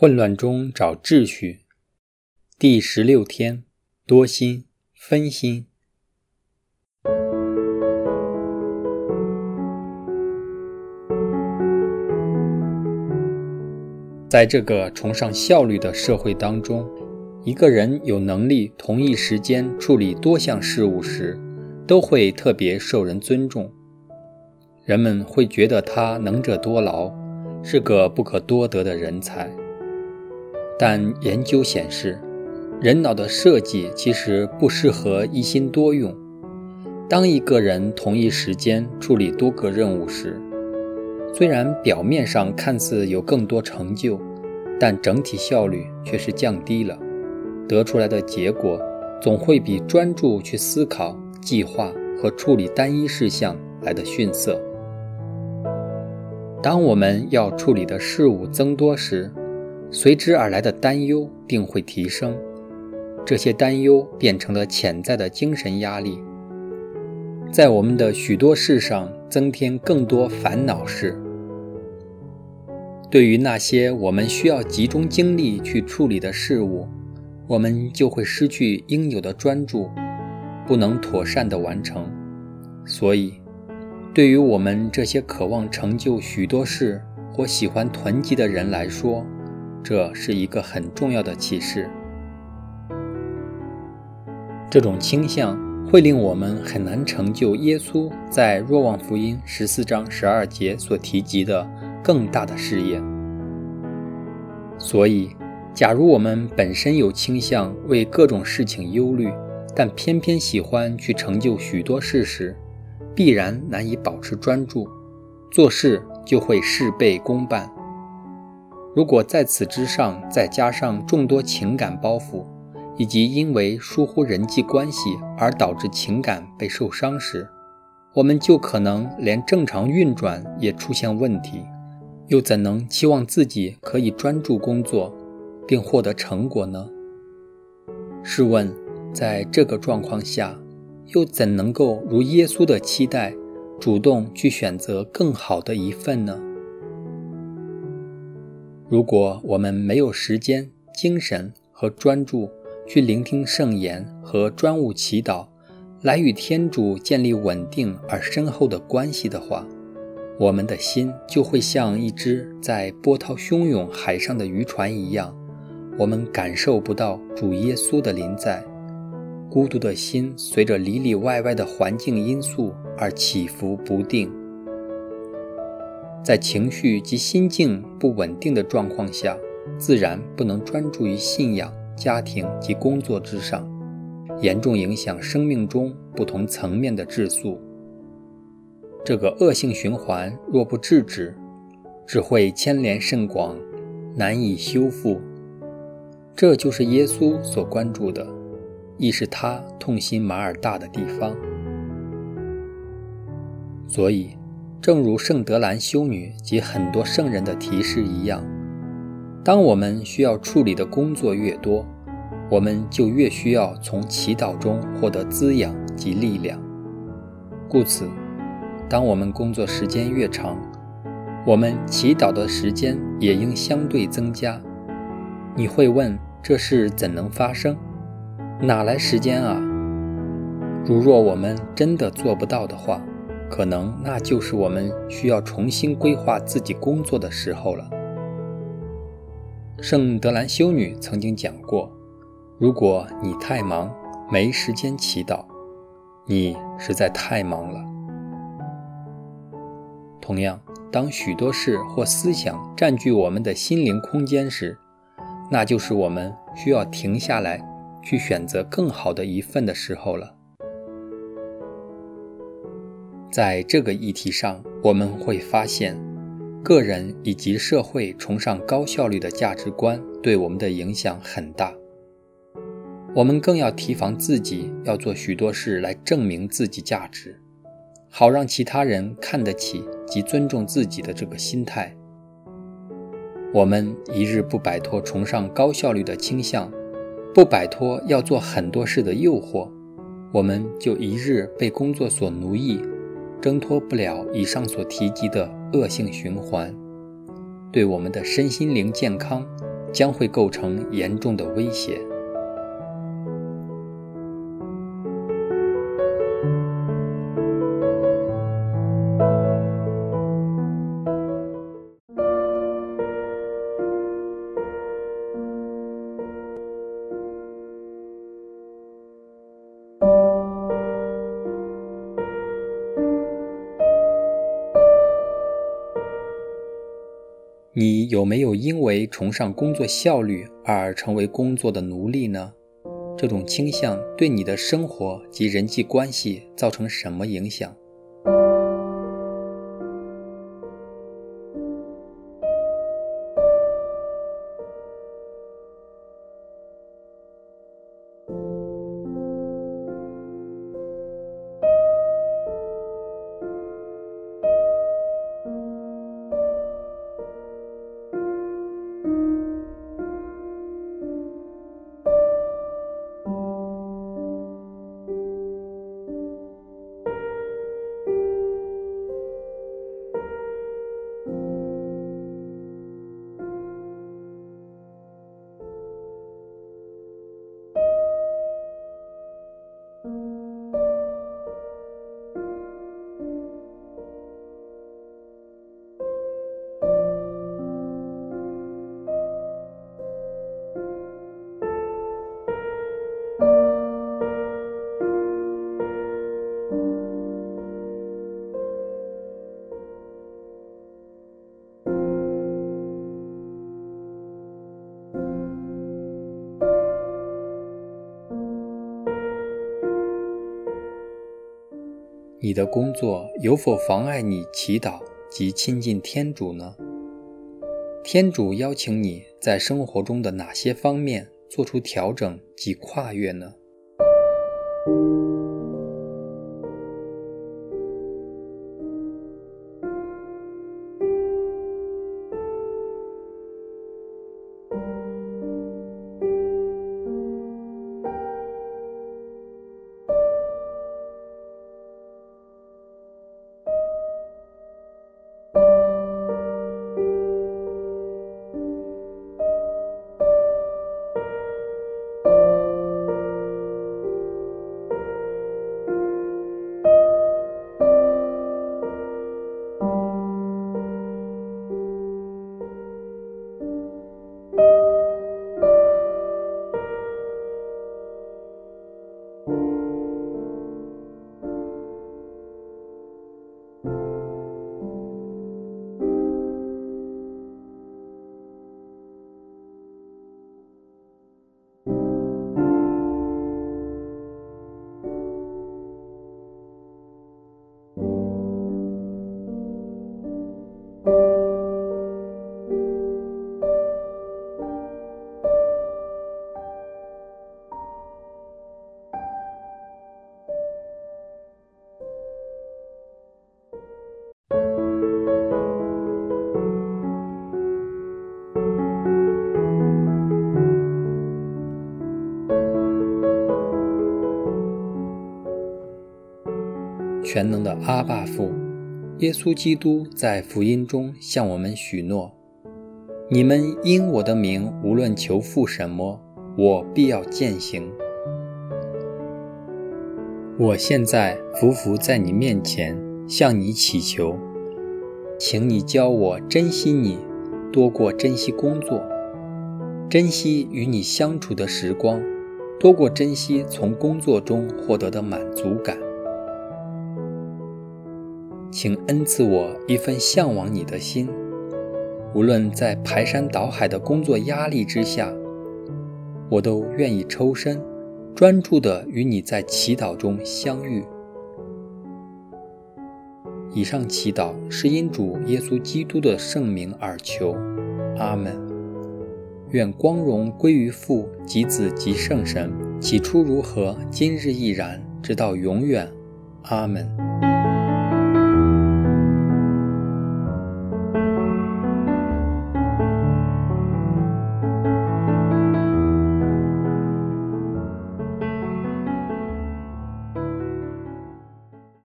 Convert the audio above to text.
混乱中找秩序。第十六天，多心分心。在这个崇尚效率的社会当中，一个人有能力同一时间处理多项事务时，都会特别受人尊重。人们会觉得他能者多劳，是个不可多得的人才。但研究显示，人脑的设计其实不适合一心多用。当一个人同一时间处理多个任务时，虽然表面上看似有更多成就，但整体效率却是降低了。得出来的结果总会比专注去思考、计划和处理单一事项来的逊色。当我们要处理的事物增多时，随之而来的担忧定会提升，这些担忧变成了潜在的精神压力，在我们的许多事上增添更多烦恼事。对于那些我们需要集中精力去处理的事物，我们就会失去应有的专注，不能妥善的完成。所以，对于我们这些渴望成就许多事或喜欢囤积的人来说，这是一个很重要的启示。这种倾向会令我们很难成就耶稣在若望福音十四章十二节所提及的更大的事业。所以，假如我们本身有倾向为各种事情忧虑，但偏偏喜欢去成就许多事时，必然难以保持专注，做事就会事倍功半。如果在此之上再加上众多情感包袱，以及因为疏忽人际关系而导致情感被受伤时，我们就可能连正常运转也出现问题，又怎能期望自己可以专注工作，并获得成果呢？试问，在这个状况下，又怎能够如耶稣的期待，主动去选择更好的一份呢？如果我们没有时间、精神和专注去聆听圣言和专务祈祷，来与天主建立稳定而深厚的关系的话，我们的心就会像一只在波涛汹涌海上的渔船一样，我们感受不到主耶稣的临在，孤独的心随着里里外外的环境因素而起伏不定。在情绪及心境不稳定的状况下，自然不能专注于信仰、家庭及工作之上，严重影响生命中不同层面的质素。这个恶性循环若不制止，只会牵连甚广，难以修复。这就是耶稣所关注的，亦是他痛心马尔大的地方。所以。正如圣德兰修女及很多圣人的提示一样，当我们需要处理的工作越多，我们就越需要从祈祷中获得滋养及力量。故此，当我们工作时间越长，我们祈祷的时间也应相对增加。你会问：这事怎能发生？哪来时间啊？如若我们真的做不到的话，可能那就是我们需要重新规划自己工作的时候了。圣德兰修女曾经讲过：“如果你太忙，没时间祈祷，你实在太忙了。”同样，当许多事或思想占据我们的心灵空间时，那就是我们需要停下来，去选择更好的一份的时候了。在这个议题上，我们会发现，个人以及社会崇尚高效率的价值观对我们的影响很大。我们更要提防自己要做许多事来证明自己价值，好让其他人看得起及尊重自己的这个心态。我们一日不摆脱崇尚高效率的倾向，不摆脱要做很多事的诱惑，我们就一日被工作所奴役。挣脱不了以上所提及的恶性循环，对我们的身心灵健康将会构成严重的威胁。有没有因为崇尚工作效率而成为工作的奴隶呢？这种倾向对你的生活及人际关系造成什么影响？你的工作有否妨碍你祈祷及亲近天主呢？天主邀请你在生活中的哪些方面做出调整及跨越呢？全能的阿爸父，耶稣基督在福音中向我们许诺：“你们因我的名无论求父什么，我必要践行。”我现在匍匐在你面前，向你祈求，请你教我珍惜你，多过珍惜工作；珍惜与你相处的时光，多过珍惜从工作中获得的满足感。请恩赐我一份向往你的心，无论在排山倒海的工作压力之下，我都愿意抽身，专注地与你在祈祷中相遇。以上祈祷是因主耶稣基督的圣名而求，阿门。愿光荣归于父及子及圣神，起初如何，今日亦然，直到永远，阿门。